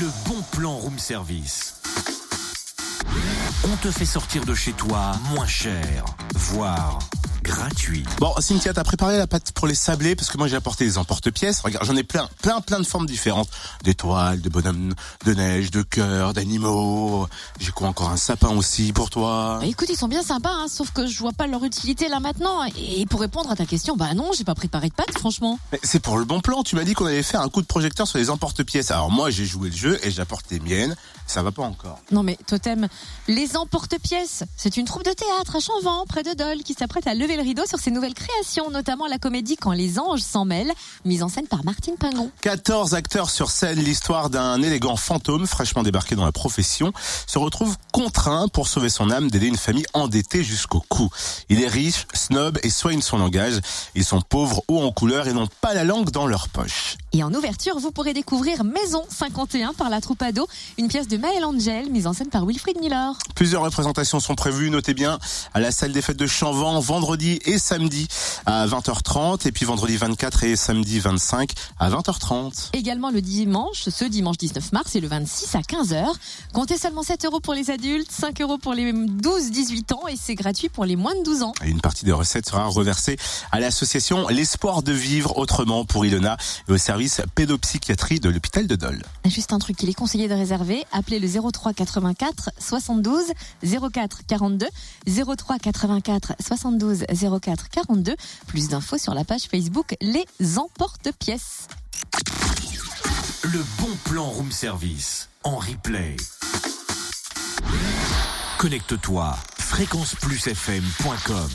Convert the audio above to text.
le bon plan room service. On te fait sortir de chez toi moins cher, voire gratuit. Bon, Cynthia, t'as préparé la pâte pour les sablés? Parce que moi j'ai apporté des emporte-pièces. Regarde, j'en ai plein, plein, plein de formes différentes. D'étoiles, de bonhommes de neige, de cœurs, d'animaux. J'ai quoi encore? Un sapin aussi pour toi. Bah, écoute, ils sont bien sympas, hein, sauf que je vois pas leur utilité là maintenant. Et pour répondre à ta question, bah non, j'ai pas préparé de pâte, franchement. Mais c'est pour le bon plan. Tu m'as dit qu'on allait faire un coup de projecteur sur les emporte-pièces. Alors moi j'ai joué le jeu et j'apporte les miennes. Ça va pas encore. Non mais Totem, les emporte-pièces, c'est une troupe de théâtre à Chanvent, près de Dole, qui s'apprête à lever le rideau sur ses nouvelles créations, notamment la comédie Quand les anges s'en mêlent, mise en scène par Martine Pingon. 14 acteurs sur scène, l'histoire d'un élégant fantôme fraîchement débarqué dans la profession se retrouve contraint pour sauver son âme d'aider une famille endettée jusqu'au cou. Il est riche, snob et soigne son langage. Ils sont pauvres, hauts en couleur et n'ont pas la langue dans leur poche. Et en ouverture, vous pourrez découvrir Maison 51 par la troupe ado, une pièce de Maël Angel, mise en scène par Wilfried Miller. Plusieurs représentations sont prévues, notez bien, à la salle des fêtes de Chanvent, vendredi et samedi à 20h30, et puis vendredi 24 et samedi 25 à 20h30. Également le dimanche, ce dimanche 19 mars et le 26 à 15h. Comptez seulement 7 euros pour les adultes, 5 euros pour les 12-18 ans et c'est gratuit pour les moins de 12 ans. Et une partie des recettes sera reversée à l'association L'espoir de vivre autrement pour Ilona et au service pédopsychiatrie de l'hôpital de Dole. Juste un truc, il est conseillé de réserver. Appelez le 03 84 72 04 42. 03 84 72 04 42. Plus d'infos sur la page Facebook Les Emporte-Pièces. Le bon plan room service en replay. Connecte-toi fréquenceplusfm.com